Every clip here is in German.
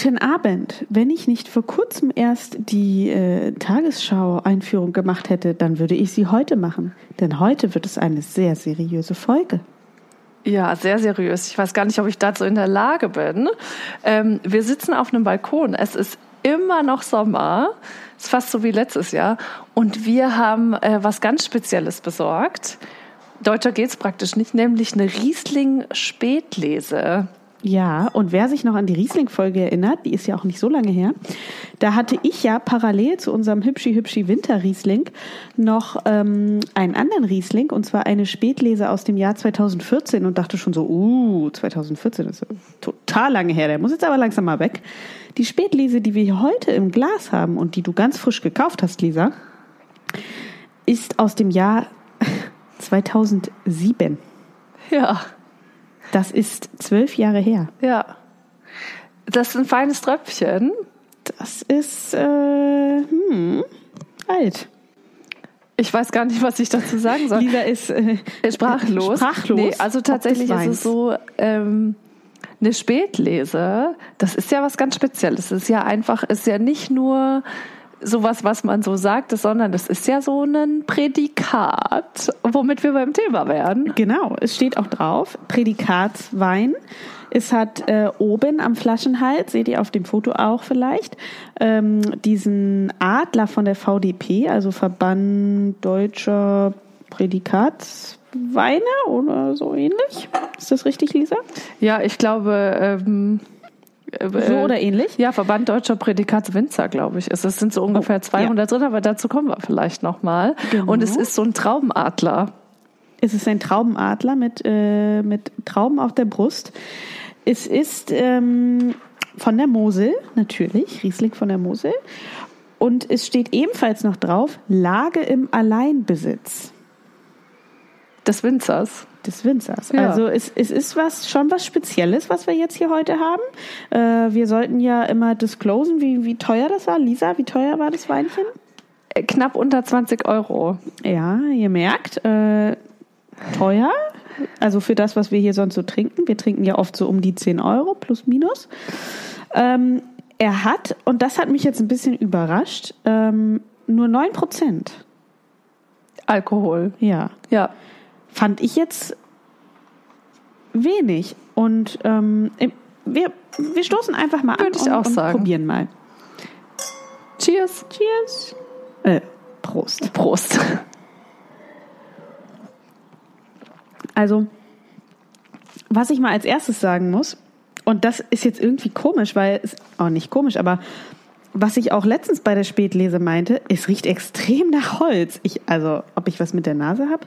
Guten Abend. Wenn ich nicht vor kurzem erst die äh, Tagesschau-Einführung gemacht hätte, dann würde ich sie heute machen. Denn heute wird es eine sehr seriöse Folge. Ja, sehr seriös. Ich weiß gar nicht, ob ich dazu in der Lage bin. Ähm, wir sitzen auf einem Balkon. Es ist immer noch Sommer. Es ist fast so wie letztes Jahr. Und wir haben äh, was ganz Spezielles besorgt. Deutscher geht's praktisch nicht, nämlich eine Riesling-Spätlese. Ja, und wer sich noch an die Riesling-Folge erinnert, die ist ja auch nicht so lange her, da hatte ich ja parallel zu unserem hübschi-hübschi Winter-Riesling noch ähm, einen anderen Riesling, und zwar eine Spätlese aus dem Jahr 2014 und dachte schon so, uh, 2014 ist total lange her, der muss jetzt aber langsam mal weg. Die Spätlese, die wir heute im Glas haben und die du ganz frisch gekauft hast, Lisa, ist aus dem Jahr 2007. Ja. Das ist zwölf Jahre her. Ja. Das ist ein feines Tröpfchen. Das ist äh, hm, alt. Ich weiß gar nicht, was ich dazu sagen soll. Lisa ist äh, sprachlos. Sprachlos. Nee, also tatsächlich ist es so, ähm, eine Spätlese, das ist ja was ganz Spezielles. Es ist ja einfach, ist ja nicht nur sowas, was man so sagt, sondern das ist ja so ein Prädikat, womit wir beim Thema werden. Genau, es steht auch drauf, Prädikatswein. Es hat äh, oben am Flaschenhals, seht ihr auf dem Foto auch vielleicht, ähm, diesen Adler von der VDP, also Verband Deutscher Prädikatsweine oder so ähnlich. Ist das richtig, Lisa? Ja, ich glaube, ähm, so oder ähnlich? Ja, Verband Deutscher Prädikatswinzer, glaube ich. Es sind so ungefähr oh, 200 ja. drin, aber dazu kommen wir vielleicht nochmal. Genau. Und es ist so ein Traubenadler. Es ist ein Traubenadler mit, äh, mit Trauben auf der Brust. Es ist ähm, von der Mosel, natürlich, Riesling von der Mosel. Und es steht ebenfalls noch drauf, Lage im Alleinbesitz. Des Winzers des Winzers. Ja. Also es, es ist was schon was Spezielles, was wir jetzt hier heute haben. Äh, wir sollten ja immer disclosen, wie, wie teuer das war. Lisa, wie teuer war das Weinchen? Äh, knapp unter 20 Euro. Ja, ihr merkt, äh, teuer. Also für das, was wir hier sonst so trinken. Wir trinken ja oft so um die 10 Euro plus minus. Ähm, er hat, und das hat mich jetzt ein bisschen überrascht, ähm, nur 9 Prozent. Alkohol. Ja. Ja fand ich jetzt wenig. Und ähm, wir, wir stoßen einfach mal Würde an und, und probieren mal. Cheers. Cheers. Äh, Prost. Prost. Also, was ich mal als erstes sagen muss, und das ist jetzt irgendwie komisch, weil es auch oh, nicht komisch, aber was ich auch letztens bei der Spätlese meinte, es riecht extrem nach Holz. Ich, also, ob ich was mit der Nase habe?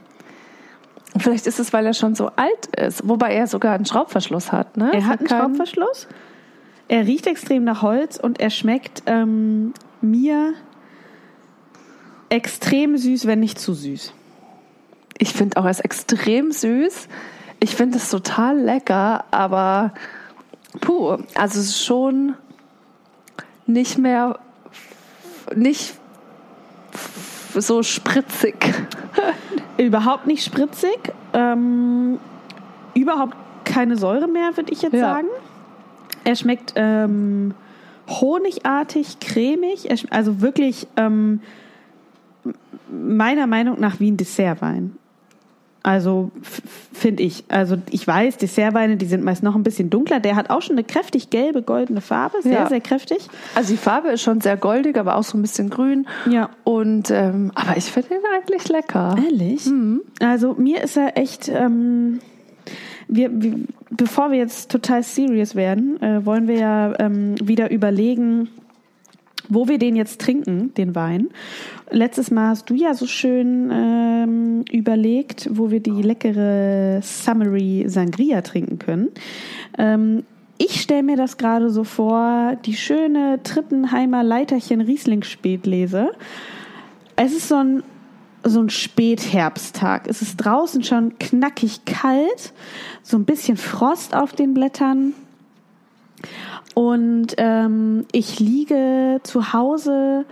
Vielleicht ist es, weil er schon so alt ist, wobei er sogar einen Schraubverschluss hat. Ne? Er hat einen Schraubverschluss. Er riecht extrem nach Holz und er schmeckt ähm, mir extrem süß, wenn nicht zu süß. Ich finde auch, er ist extrem süß. Ich finde es total lecker, aber puh, also es ist schon nicht mehr, nicht so spritzig. Überhaupt nicht spritzig. Ähm, überhaupt keine Säure mehr, würde ich jetzt ja. sagen. Er schmeckt ähm, honigartig, cremig. also wirklich ähm, meiner Meinung nach wie ein Dessertwein. Also finde ich. Also ich weiß, Dessertweine, die sind meist noch ein bisschen dunkler. Der hat auch schon eine kräftig gelbe, goldene Farbe, sehr, ja. sehr kräftig. Also die Farbe ist schon sehr goldig, aber auch so ein bisschen grün. Ja. Und ähm, aber ich finde ihn eigentlich lecker. Ehrlich? Mhm. Also mir ist er echt. Ähm, wir, wir, bevor wir jetzt total serious werden, äh, wollen wir ja ähm, wieder überlegen, wo wir den jetzt trinken, den Wein. Letztes Mal hast du ja so schön ähm, überlegt, wo wir die leckere Summery Sangria trinken können. Ähm, ich stelle mir das gerade so vor, die schöne Trippenheimer Leiterchen Riesling Spätlese. Es ist so ein so ein Spätherbsttag. Es ist draußen schon knackig kalt, so ein bisschen Frost auf den Blättern. Und ähm, ich liege zu Hause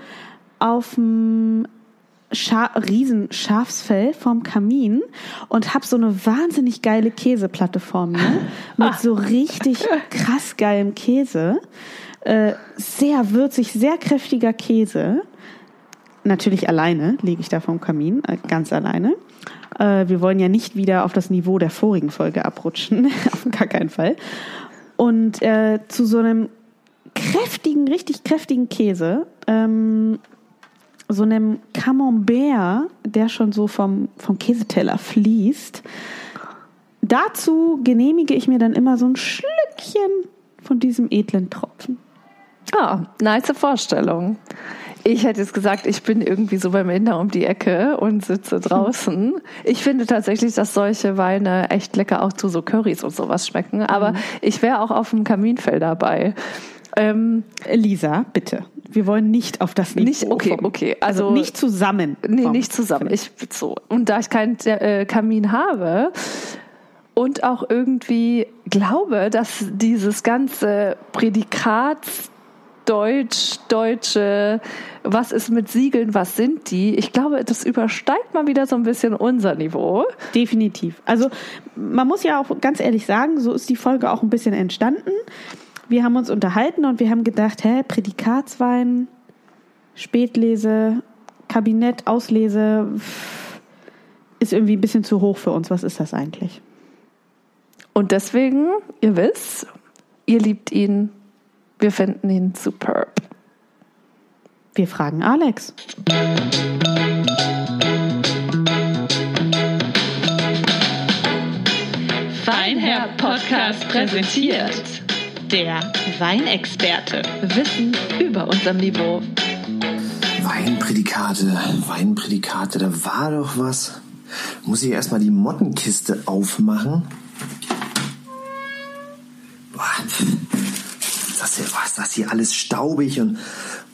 auf dem Scha riesen Schafsfell vom Kamin und habe so eine wahnsinnig geile Käseplatte vor mir mit so richtig krass geilem Käse. Äh, sehr würzig, sehr kräftiger Käse. Natürlich alleine lege ich da vom Kamin, äh, ganz alleine. Äh, wir wollen ja nicht wieder auf das Niveau der vorigen Folge abrutschen, auf gar keinen Fall. Und äh, zu so einem kräftigen, richtig kräftigen Käse, ähm, so einem Camembert, der schon so vom, vom Käseteller fließt. Dazu genehmige ich mir dann immer so ein Schlückchen von diesem edlen Tropfen. Ah, nice Vorstellung. Ich hätte jetzt gesagt, ich bin irgendwie so beim Inder um die Ecke und sitze draußen. Ich finde tatsächlich, dass solche Weine echt lecker auch zu so Currys und sowas schmecken. Aber mhm. ich wäre auch auf dem Kaminfell dabei. Ähm, Lisa, bitte. Wir wollen nicht auf das Niveau. Nicht, okay, vom, okay. Also, also, nicht zusammen. Nee, nicht zusammen. Ich, so. Und da ich keinen äh, Kamin habe, und auch irgendwie glaube, dass dieses ganze Prädikats Deutsch, Deutsche, was ist mit Siegeln, was sind die? Ich glaube, das übersteigt mal wieder so ein bisschen unser Niveau. Definitiv. Also man muss ja auch ganz ehrlich sagen, so ist die Folge auch ein bisschen entstanden. Wir haben uns unterhalten und wir haben gedacht, hä, Prädikatswein, Spätlese, Kabinett, Auslese ist irgendwie ein bisschen zu hoch für uns. Was ist das eigentlich? Und deswegen, ihr wisst, ihr liebt ihn wir finden ihn superb. Wir fragen Alex. Feinherr Podcast präsentiert der Weinexperte. Wissen über unserem Niveau. Weinprädikate, Weinprädikate, da war doch was. Muss ich erstmal die Mottenkiste aufmachen? Das hier alles staubig und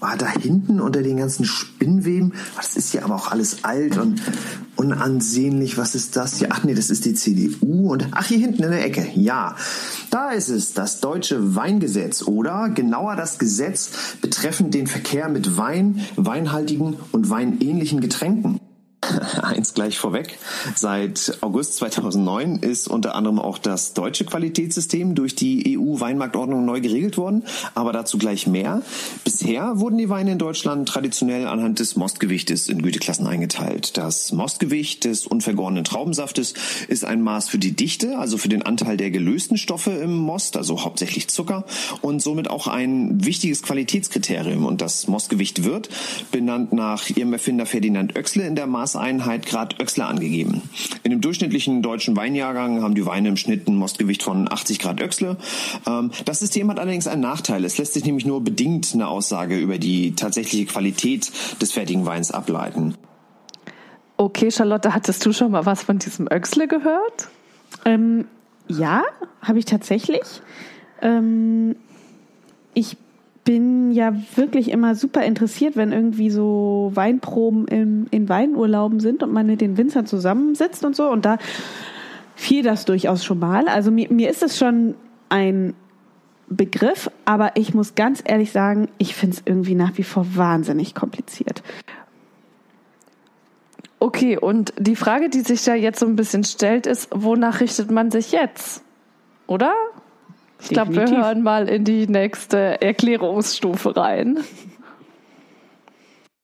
war da hinten unter den ganzen Spinnweben, das ist ja aber auch alles alt und unansehnlich, was ist das hier? Ach nee, das ist die CDU und ach hier hinten in der Ecke, ja, da ist es, das deutsche Weingesetz oder genauer das Gesetz betreffend den Verkehr mit Wein, weinhaltigen und weinähnlichen Getränken. Eins gleich vorweg. Seit August 2009 ist unter anderem auch das deutsche Qualitätssystem durch die EU-Weinmarktordnung neu geregelt worden, aber dazu gleich mehr. Bisher wurden die Weine in Deutschland traditionell anhand des Mostgewichtes in Güteklassen eingeteilt. Das Mostgewicht des unvergorenen Traubensaftes ist ein Maß für die Dichte, also für den Anteil der gelösten Stoffe im Most, also hauptsächlich Zucker und somit auch ein wichtiges Qualitätskriterium. Und das Mostgewicht wird, benannt nach ihrem Erfinder Ferdinand Oechsle in der Maß Maßeinheit Grad Öxler angegeben. In dem durchschnittlichen deutschen Weinjahrgang haben die Weine im Schnitt ein Mostgewicht von 80 Grad Öxle. Ähm, das System hat allerdings einen Nachteil. Es lässt sich nämlich nur bedingt eine Aussage über die tatsächliche Qualität des fertigen Weins ableiten. Okay, Charlotte, hattest du schon mal was von diesem Öxle gehört? Ähm, ja, habe ich tatsächlich. Ähm, ich bin ja wirklich immer super interessiert, wenn irgendwie so Weinproben im, in Weinurlauben sind und man mit den Winzern zusammensitzt und so. Und da fiel das durchaus schon mal. Also mir, mir ist es schon ein Begriff, aber ich muss ganz ehrlich sagen, ich finde es irgendwie nach wie vor wahnsinnig kompliziert. Okay, und die Frage, die sich da jetzt so ein bisschen stellt, ist, wonach richtet man sich jetzt? Oder? Ich glaube, wir hören mal in die nächste Erklärungsstufe rein.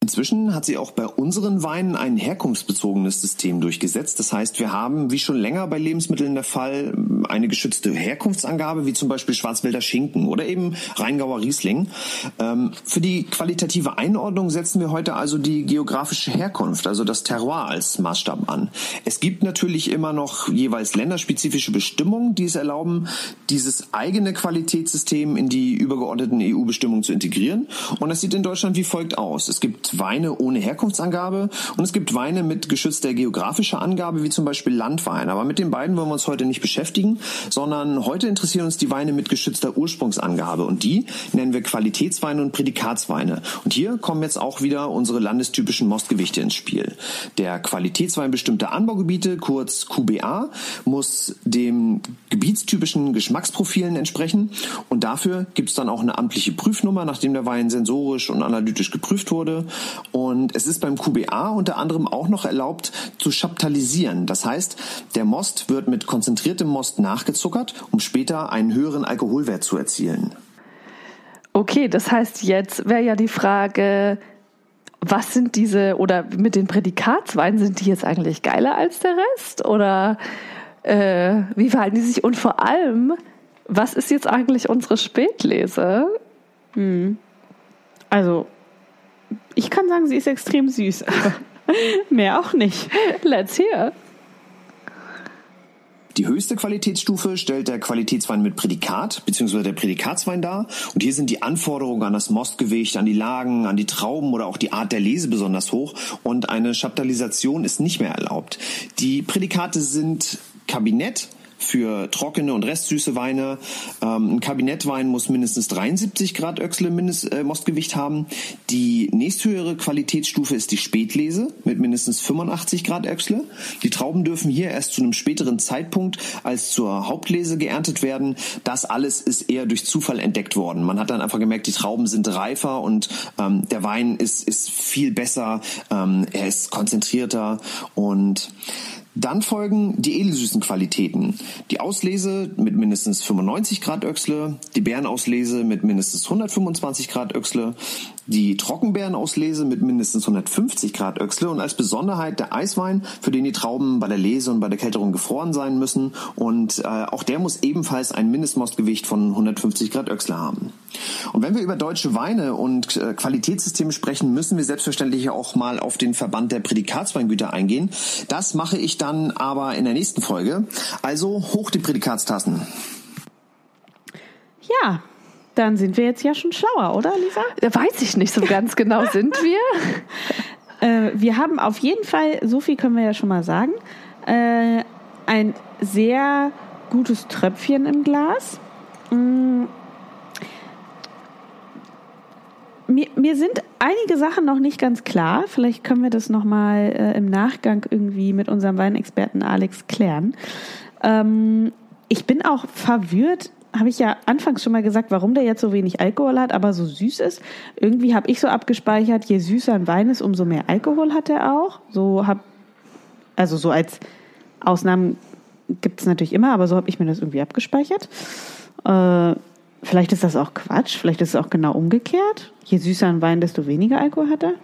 Inzwischen hat sie auch bei unseren Weinen ein herkunftsbezogenes System durchgesetzt. Das heißt, wir haben, wie schon länger bei Lebensmitteln der Fall, eine geschützte Herkunftsangabe, wie zum Beispiel Schwarzwälder Schinken oder eben Rheingauer Riesling. Ähm, für die qualitative Einordnung setzen wir heute also die geografische Herkunft, also das Terroir als Maßstab an. Es gibt natürlich immer noch jeweils länderspezifische Bestimmungen, die es erlauben, dieses eigene Qualitätssystem in die übergeordneten EU-Bestimmungen zu integrieren. Und das sieht in Deutschland wie folgt aus. Es gibt Weine ohne Herkunftsangabe und es gibt Weine mit geschützter geografischer Angabe, wie zum Beispiel Landwein. Aber mit den beiden wollen wir uns heute nicht beschäftigen, sondern heute interessieren uns die Weine mit geschützter Ursprungsangabe und die nennen wir Qualitätsweine und Prädikatsweine. Und hier kommen jetzt auch wieder unsere landestypischen Mostgewichte ins Spiel. Der Qualitätswein bestimmter Anbaugebiete, kurz QBA, muss dem gebietstypischen Geschmacksprofilen entsprechen und dafür gibt es dann auch eine amtliche Prüfnummer, nachdem der Wein sensorisch und analytisch geprüft wurde und es ist beim QBA unter anderem auch noch erlaubt zu chaptalisieren. Das heißt, der Most wird mit konzentriertem Most nachgezuckert, um später einen höheren Alkoholwert zu erzielen. Okay, das heißt, jetzt wäre ja die Frage, was sind diese, oder mit den Prädikatsweinen, sind die jetzt eigentlich geiler als der Rest? Oder äh, wie verhalten die sich? Und vor allem, was ist jetzt eigentlich unsere Spätlese? Also, ich kann sagen, sie ist extrem süß. Mehr auch nicht. Let's hear. Die höchste Qualitätsstufe stellt der Qualitätswein mit Prädikat bzw. der Prädikatswein dar. Und hier sind die Anforderungen an das Mostgewicht, an die Lagen, an die Trauben oder auch die Art der Lese besonders hoch. Und eine Chaptalisation ist nicht mehr erlaubt. Die Prädikate sind Kabinett, für trockene und restsüße Weine. Ähm, ein Kabinettwein muss mindestens 73 Grad Öchsle Mindest, äh, Mostgewicht haben. Die nächsthöhere Qualitätsstufe ist die Spätlese mit mindestens 85 Grad Öchsle. Die Trauben dürfen hier erst zu einem späteren Zeitpunkt als zur Hauptlese geerntet werden. Das alles ist eher durch Zufall entdeckt worden. Man hat dann einfach gemerkt, die Trauben sind reifer und ähm, der Wein ist, ist viel besser, ähm, er ist konzentrierter und dann folgen die edelsüßen Qualitäten. Die Auslese mit mindestens 95 Grad Öchsle, die Beerenauslese mit mindestens 125 Grad Öchsle, die Trockenbeerenauslese mit mindestens 150 Grad Öchsle und als Besonderheit der Eiswein, für den die Trauben bei der Lese und bei der Kälterung gefroren sein müssen. Und äh, auch der muss ebenfalls ein Mindestmostgewicht von 150 Grad Öchsle haben. Und wenn wir über deutsche Weine und äh, Qualitätssysteme sprechen, müssen wir selbstverständlich auch mal auf den Verband der Prädikatsweingüter eingehen. Das mache ich dann aber in der nächsten Folge. Also hoch die Prädikatstassen. Ja, dann sind wir jetzt ja schon schlauer, oder, Lisa? Da weiß ich nicht so ganz genau, sind wir? Äh, wir haben auf jeden Fall, so viel können wir ja schon mal sagen, äh, ein sehr gutes Tröpfchen im Glas. Mm. Mir, mir sind einige Sachen noch nicht ganz klar. Vielleicht können wir das nochmal äh, im Nachgang irgendwie mit unserem Weinexperten Alex klären. Ähm, ich bin auch verwirrt, habe ich ja anfangs schon mal gesagt, warum der jetzt so wenig Alkohol hat, aber so süß ist. Irgendwie habe ich so abgespeichert, je süßer ein Wein ist, umso mehr Alkohol hat er auch. So hab, also so als Ausnahmen gibt es natürlich immer, aber so habe ich mir das irgendwie abgespeichert. Äh, vielleicht ist das auch Quatsch, vielleicht ist es auch genau umgekehrt. Je süßer ein Wein, desto weniger Alkohol hat er.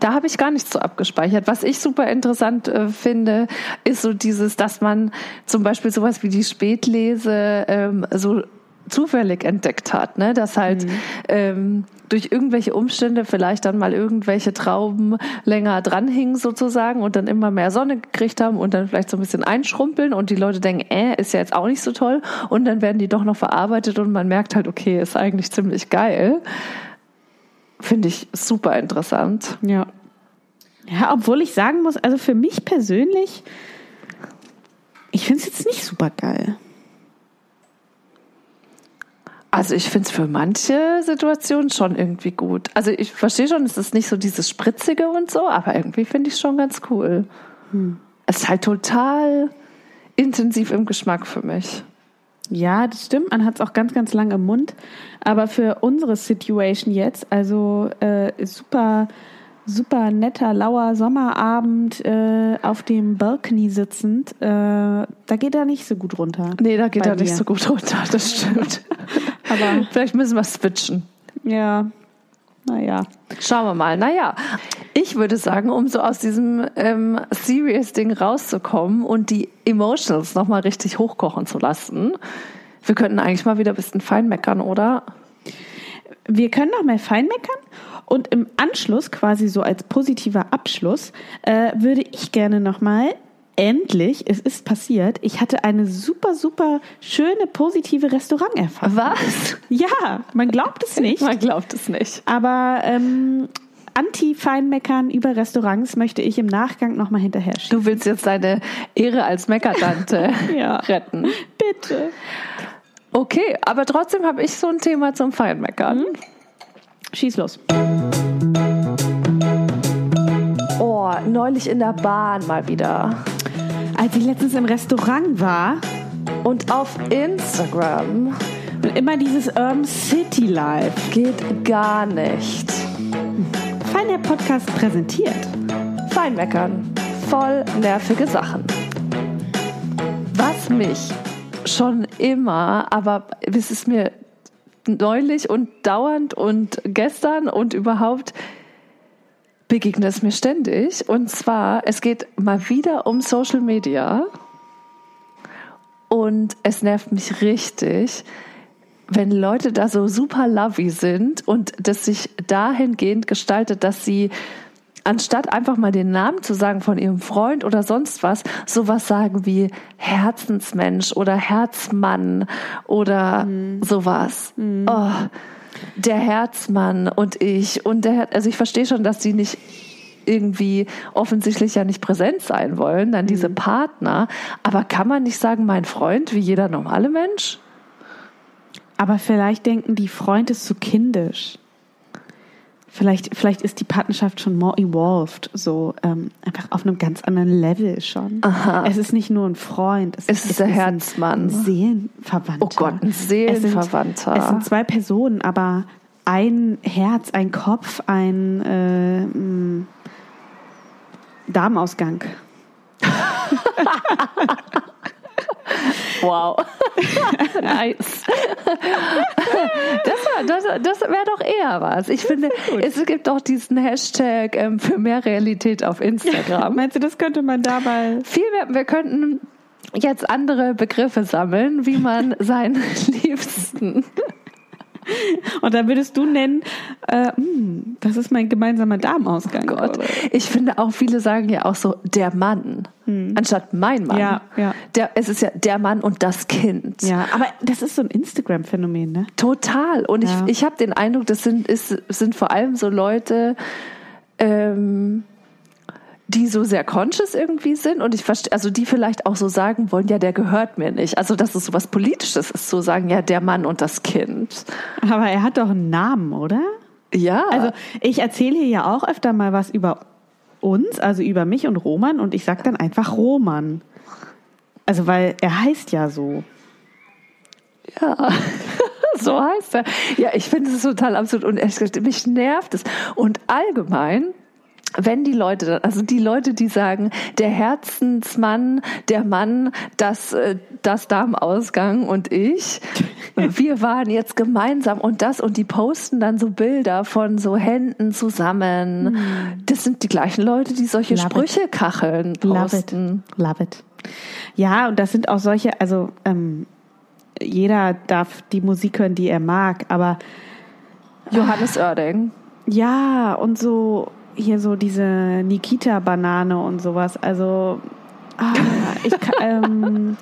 Da habe ich gar nichts so abgespeichert. Was ich super interessant äh, finde, ist so dieses, dass man zum Beispiel sowas wie die Spätlese ähm, so zufällig entdeckt hat, ne? dass halt ähm, durch irgendwelche Umstände vielleicht dann mal irgendwelche Trauben länger dranhingen sozusagen und dann immer mehr Sonne gekriegt haben und dann vielleicht so ein bisschen einschrumpeln und die Leute denken, äh, ist ja jetzt auch nicht so toll und dann werden die doch noch verarbeitet und man merkt halt, okay, ist eigentlich ziemlich geil. Finde ich super interessant. Ja. Ja, obwohl ich sagen muss, also für mich persönlich, ich finde es jetzt nicht super geil. Also ich finde es für manche Situationen schon irgendwie gut. Also ich verstehe schon, es ist nicht so dieses Spritzige und so, aber irgendwie finde ich es schon ganz cool. Es ist halt total intensiv im Geschmack für mich. Ja, das stimmt. Man hat es auch ganz, ganz lang im Mund. Aber für unsere Situation jetzt, also äh, super, super netter, lauer Sommerabend äh, auf dem Balcony sitzend, äh, da geht er nicht so gut runter. Nee, da geht er nicht so gut runter, das stimmt. Aber Vielleicht müssen wir switchen. ja, naja. Schauen wir mal. Naja, ich würde sagen, um so aus diesem ähm, Serious-Ding rauszukommen und die Emotionals nochmal richtig hochkochen zu lassen, wir könnten eigentlich mal wieder ein bisschen fein meckern, oder? Wir können noch mal fein meckern. Und im Anschluss, quasi so als positiver Abschluss, äh, würde ich gerne noch mal endlich, es ist passiert, ich hatte eine super, super schöne, positive Restauranterfahrung. Was? Ja, man glaubt es nicht. Man glaubt es nicht. Aber ähm, Anti-Feinmeckern über Restaurants möchte ich im Nachgang nochmal hinterher schieben. Du willst jetzt deine Ehre als Meckertante Ja. retten. Bitte. Okay, aber trotzdem habe ich so ein Thema zum Feinmeckern. Schieß los. Oh, neulich in der Bahn mal wieder. Als ich letztens im Restaurant war Und auf Instagram und immer dieses Urban City Life. geht gar nicht. Feiner Podcast präsentiert. Feinmeckern. Voll nervige Sachen. Was mich schon immer, aber es ist mir neulich und dauernd und gestern und überhaupt begegnet es mir ständig. Und zwar, es geht mal wieder um Social Media. Und es nervt mich richtig, wenn Leute da so super lovey sind und das sich dahingehend gestaltet, dass sie anstatt einfach mal den Namen zu sagen von ihrem Freund oder sonst was, sowas sagen wie Herzensmensch oder Herzmann oder mhm. sowas. Mhm. Oh, der Herzmann und ich und der, also ich verstehe schon, dass sie nicht irgendwie offensichtlich ja nicht präsent sein wollen, dann diese mhm. Partner. Aber kann man nicht sagen, mein Freund, wie jeder normale Mensch? Aber vielleicht denken die, Freund ist zu kindisch. Vielleicht, vielleicht ist die Partnerschaft schon more evolved, so ähm, einfach auf einem ganz anderen Level schon. Aha. Es ist nicht nur ein Freund, es, es ist, es der ist Herzmann. Ein Seelenverwandter. Oh Gott, ein Seelenverwandter. Es sind, es sind zwei Personen, aber ein Herz, ein Kopf, ein äh, mm, Darmausgang. Wow. nice. Das, das, das wäre doch eher was. Ich finde, es gibt doch diesen Hashtag ähm, für mehr Realität auf Instagram. Meinst du, das könnte man dabei? Viel mehr, wir könnten jetzt andere Begriffe sammeln, wie man seinen Liebsten und da würdest du nennen, äh, hm, das ist mein gemeinsamer Darmausgang. Oh Gott. Ich finde auch, viele sagen ja auch so, der Mann, hm. anstatt mein Mann. Ja, ja. Der, es ist ja der Mann und das Kind. Ja, aber das ist so ein Instagram-Phänomen, ne? Total. Und ja. ich, ich habe den Eindruck, das sind, ist, sind vor allem so Leute, ähm, die so sehr conscious irgendwie sind und ich verstehe, also die vielleicht auch so sagen wollen, ja, der gehört mir nicht. Also, dass es so was Politisches ist, so sagen, ja, der Mann und das Kind. Aber er hat doch einen Namen, oder? Ja. Also, ich erzähle hier ja auch öfter mal was über uns, also über mich und Roman und ich sage dann einfach Roman. Also, weil er heißt ja so. Ja. so heißt er. Ja, ich finde es total absurd und mich nervt es. Und allgemein wenn die Leute, also die Leute, die sagen, der Herzensmann, der Mann, das, äh, das Darmausgang und ich, wir waren jetzt gemeinsam und das und die posten dann so Bilder von so Händen zusammen. Hm. Das sind die gleichen Leute, die solche Love Sprüche it. kacheln posten. Love it. Love it. Ja, und das sind auch solche, also ähm, jeder darf die Musik hören, die er mag, aber Johannes Oerding. Ja, und so hier so diese Nikita-Banane und sowas. Also ah, ich ähm,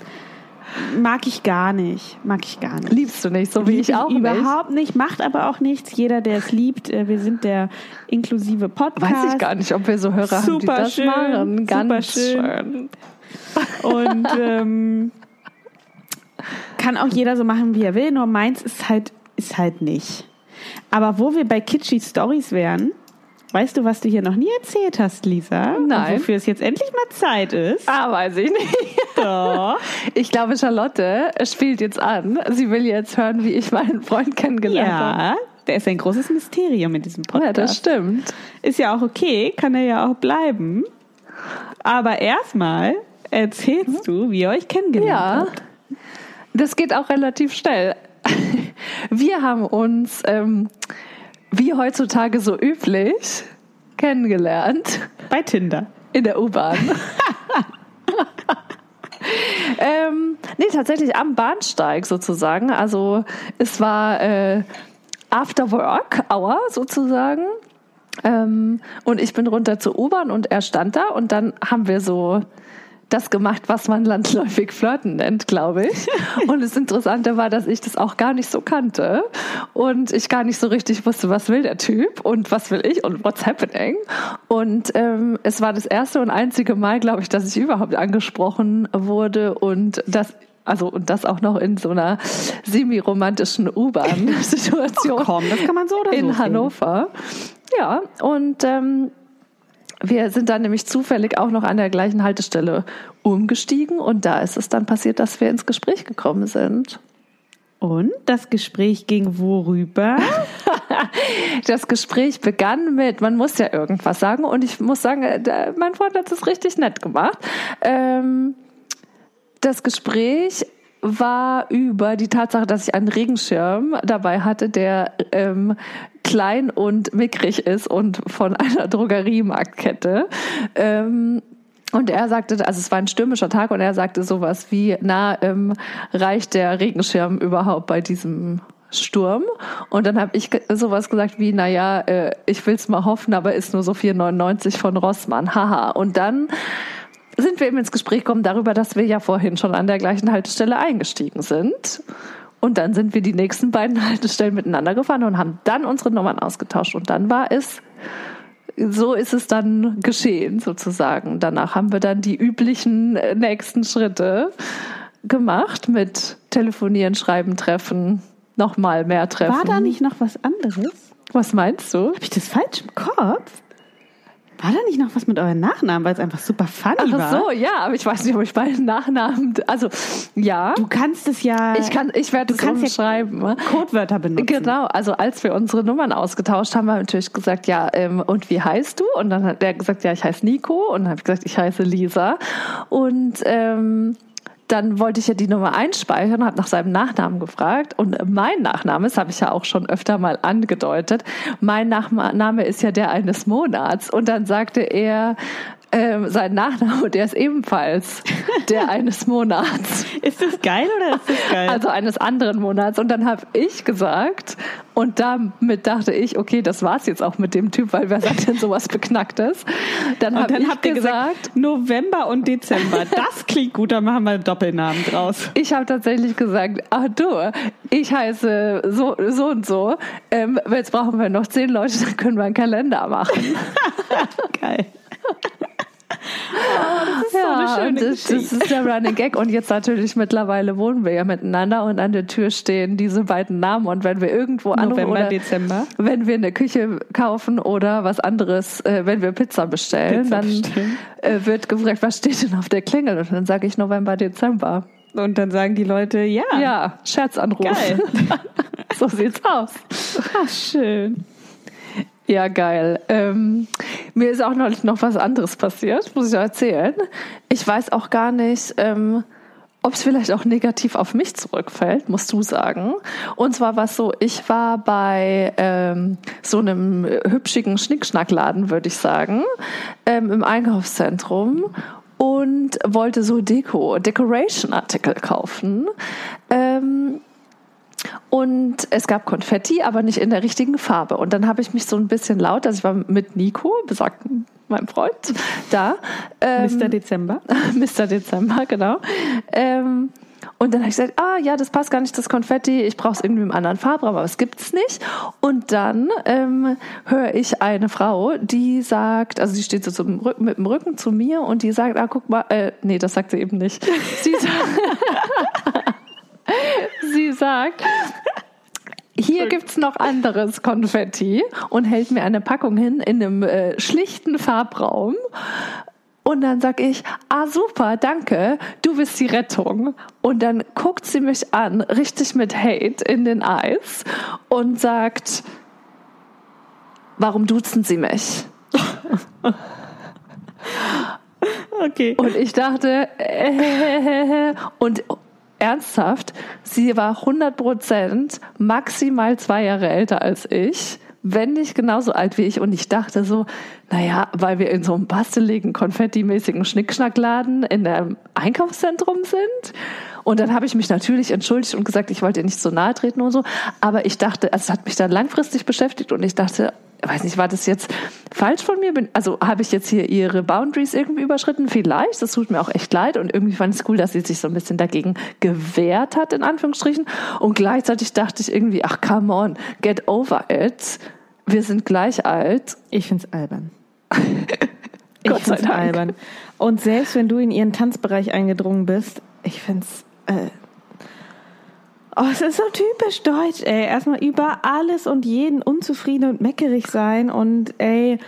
mag ich gar nicht. Mag ich gar nicht. Liebst du nicht, so wie Lieb ich auch nicht. Überhaupt nicht, macht aber auch nichts. Jeder, der es liebt, äh, wir sind der inklusive Podcast. Weiß ich gar nicht, ob wir so Hörer super haben, die das schön, machen. Ganz schön. schön. Und ähm, kann auch jeder so machen, wie er will. Nur meins ist halt, ist halt nicht. Aber wo wir bei kitschy Stories wären, Weißt du, was du hier noch nie erzählt hast, Lisa? Nein. Und wofür es jetzt endlich mal Zeit ist? Ah, weiß ich nicht. Doch. Ich glaube, Charlotte spielt jetzt an. Sie will jetzt hören, wie ich meinen Freund kennengelernt ja. habe. Der ist ein großes Mysterium in diesem Podcast. Ja, das stimmt. Ist ja auch okay, kann er ja auch bleiben. Aber erstmal erzählst du, wie ihr euch kennengelernt ja. habt. Das geht auch relativ schnell. Wir haben uns ähm, wie heutzutage so üblich, kennengelernt. Bei Tinder. In der U-Bahn. ähm, nee, tatsächlich am Bahnsteig sozusagen. Also es war äh, After Work Hour sozusagen. Ähm, und ich bin runter zur U-Bahn und er stand da und dann haben wir so das gemacht, was man landläufig Flirten nennt, glaube ich. Und das Interessante war, dass ich das auch gar nicht so kannte und ich gar nicht so richtig wusste, was will der Typ und was will ich und what's happening. Und ähm, es war das erste und einzige Mal, glaube ich, dass ich überhaupt angesprochen wurde und das also und das auch noch in so einer semi-romantischen U-Bahn-Situation. Oh, komm, das kann man so oder in so Hannover. Ja, und ähm, wir sind dann nämlich zufällig auch noch an der gleichen Haltestelle umgestiegen und da ist es dann passiert, dass wir ins Gespräch gekommen sind. Und das Gespräch ging worüber? das Gespräch begann mit, man muss ja irgendwas sagen und ich muss sagen, äh, mein Freund hat es richtig nett gemacht. Ähm, das Gespräch war über die Tatsache, dass ich einen Regenschirm dabei hatte, der ähm, klein und mickrig ist und von einer Drogeriemarktkette. Ähm, und er sagte, also es war ein stürmischer Tag und er sagte sowas wie, na, ähm, reicht der Regenschirm überhaupt bei diesem Sturm? Und dann habe ich sowas gesagt wie, na ja, äh, ich will's mal hoffen, aber ist nur so 4,99 von Rossmann, haha. Und dann sind wir eben ins Gespräch gekommen darüber, dass wir ja vorhin schon an der gleichen Haltestelle eingestiegen sind. Und dann sind wir die nächsten beiden Haltestellen miteinander gefahren und haben dann unsere Nummern ausgetauscht. Und dann war es so ist es dann geschehen sozusagen. Danach haben wir dann die üblichen äh, nächsten Schritte gemacht mit Telefonieren, Schreiben, Treffen, nochmal mehr Treffen. War da nicht noch was anderes? Was meinst du? Habe ich das falsch im Kopf? War da nicht noch was mit euren Nachnamen, weil es einfach super funny war? Ach so, ja, aber ich weiß nicht, ob ich meinen Nachnamen, also ja. Du kannst es ja. Ich kann, ich werde es kannst ja umschreiben. Codewörter benutzen. Genau, also als wir unsere Nummern ausgetauscht haben, haben wir natürlich gesagt, ja, ähm, und wie heißt du? Und dann hat der gesagt, ja, ich heiße Nico. Und dann habe ich gesagt, ich heiße Lisa. Und ähm, dann wollte ich ja die Nummer einspeichern und habe nach seinem Nachnamen gefragt. Und mein Nachname, das habe ich ja auch schon öfter mal angedeutet, mein Nachname ist ja der eines Monats. Und dann sagte er, ähm, sein Nachname, der ist ebenfalls der eines Monats. Ist das geil oder ist das geil? Also eines anderen Monats. Und dann habe ich gesagt, und damit dachte ich, okay, das war's jetzt auch mit dem Typ, weil wer sagt denn sowas Beknacktes? Dann habe ich habt ihr gesagt, November und Dezember. Das klingt gut, dann machen wir einen Doppelnamen draus. ich habe tatsächlich gesagt, ach du, ich heiße so, so und so. Ähm, jetzt brauchen wir noch zehn Leute, dann können wir einen Kalender machen. Geil. Das ist so eine schöne das, das ist der Running Gag. Und jetzt natürlich mittlerweile wohnen wir ja miteinander und an der Tür stehen diese beiden Namen. Und wenn wir irgendwo anrufen November, oder Dezember. wenn wir eine Küche kaufen oder was anderes, äh, wenn wir Pizza bestellen, Pizza dann bestellen. Äh, wird gefragt, was steht denn auf der Klingel? Und dann sage ich November, Dezember. Und dann sagen die Leute, ja. Ja, Scherzanruf. Geil. so sieht's aus. Ach, schön. Ja, geil. Ähm, mir ist auch neulich noch was anderes passiert, muss ich erzählen. Ich weiß auch gar nicht, ähm, ob es vielleicht auch negativ auf mich zurückfällt, musst du sagen. Und zwar war es so, ich war bei ähm, so einem hübschigen Schnickschnackladen, würde ich sagen, ähm, im Einkaufszentrum und wollte so Deko, Decoration-Artikel kaufen. Ähm, und es gab Konfetti, aber nicht in der richtigen Farbe. Und dann habe ich mich so ein bisschen laut, also ich war mit Nico, besagten meinem Freund, da. Ähm, Mr. Dezember. Mr. Dezember, genau. Ähm, und dann habe ich gesagt, ah ja, das passt gar nicht, das Konfetti, ich brauche es irgendwie im anderen Farbraum, aber es gibt's nicht. Und dann ähm, höre ich eine Frau, die sagt, also sie steht so zum mit dem Rücken zu mir und die sagt, ah guck mal, äh, nee, das sagt sie eben nicht. Sie sagt, sie sagt hier gibt's noch anderes Konfetti und hält mir eine Packung hin in einem äh, schlichten Farbraum. Und dann sag ich, ah super, danke, du bist die Rettung. Und dann guckt sie mich an, richtig mit Hate in den Eyes und sagt, warum duzen sie mich? Okay. Und ich dachte, äh, und ernsthaft, sie war 100 Prozent maximal zwei Jahre älter als ich, wenn nicht genauso alt wie ich. Und ich dachte so, naja, weil wir in so einem basteligen, konfettimäßigen Schnickschnackladen in einem Einkaufszentrum sind. Und dann habe ich mich natürlich entschuldigt und gesagt, ich wollte ihr nicht so nahe treten und so. Aber ich dachte, also es hat mich dann langfristig beschäftigt und ich dachte, weiß nicht, war das jetzt falsch von mir? Bin, also habe ich jetzt hier ihre Boundaries irgendwie überschritten? Vielleicht, das tut mir auch echt leid. Und irgendwie fand ich es cool, dass sie sich so ein bisschen dagegen gewehrt hat, in Anführungsstrichen. Und gleichzeitig dachte ich irgendwie, ach come on, get over it. Wir sind gleich alt. Ich find's albern. Gott ich find's Dank. albern. Und selbst wenn du in ihren Tanzbereich eingedrungen bist, ich find's. Äh Oh, es ist so typisch deutsch, ey. Erstmal über alles und jeden unzufrieden und meckerig sein und ey.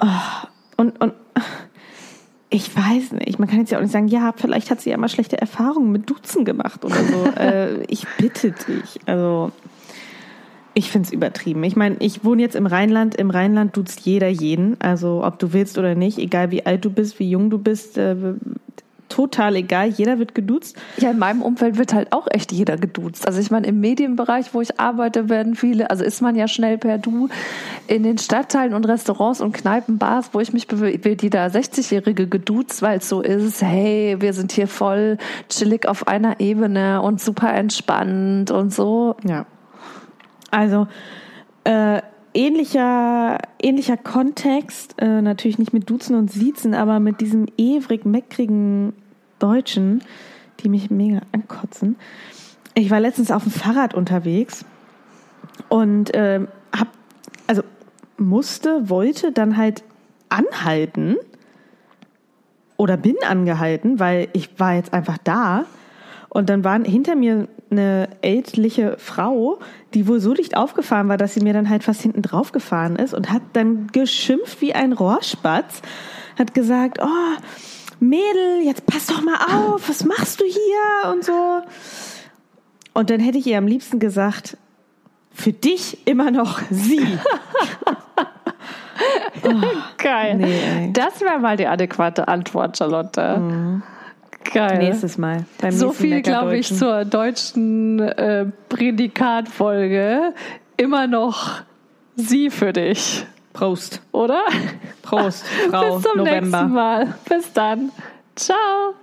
Oh, und, und ich weiß nicht, man kann jetzt ja auch nicht sagen, ja, vielleicht hat sie ja mal schlechte Erfahrungen mit Duzen gemacht oder so. äh, ich bitte dich. Also, ich find's übertrieben. Ich meine, ich wohne jetzt im Rheinland. Im Rheinland duzt jeder jeden. Also, ob du willst oder nicht, egal wie alt du bist, wie jung du bist, äh, total egal. Jeder wird geduzt. Ja, in meinem Umfeld wird halt auch echt jeder geduzt. Also ich meine, im Medienbereich, wo ich arbeite, werden viele, also ist man ja schnell per Du. In den Stadtteilen und Restaurants und Kneipen, Bars, wo ich mich bewege, wird jeder 60-Jährige geduzt, weil es so ist, hey, wir sind hier voll chillig auf einer Ebene und super entspannt und so. Ja. Also, äh, ähnlicher, ähnlicher Kontext, äh, natürlich nicht mit Duzen und Siezen, aber mit diesem ewig meckrigen Deutschen, die mich mega ankotzen. Ich war letztens auf dem Fahrrad unterwegs und äh, hab, also musste, wollte dann halt anhalten oder bin angehalten, weil ich war jetzt einfach da und dann waren hinter mir eine ältliche Frau, die wohl so dicht aufgefahren war, dass sie mir dann halt fast hinten drauf gefahren ist und hat dann geschimpft wie ein Rohrspatz, hat gesagt, oh, Mädel, jetzt pass doch mal auf, was machst du hier und so. Und dann hätte ich ihr am liebsten gesagt, für dich immer noch sie. oh, Geil. Nee, das wäre mal die adäquate Antwort, Charlotte. Mhm. Geil. Nächstes Mal. so viel, glaube ich, zur deutschen äh, Prädikatfolge. Immer noch sie für dich. Prost. Oder? Prost, Frau Bis zum November. nächsten Mal. Bis dann. Ciao.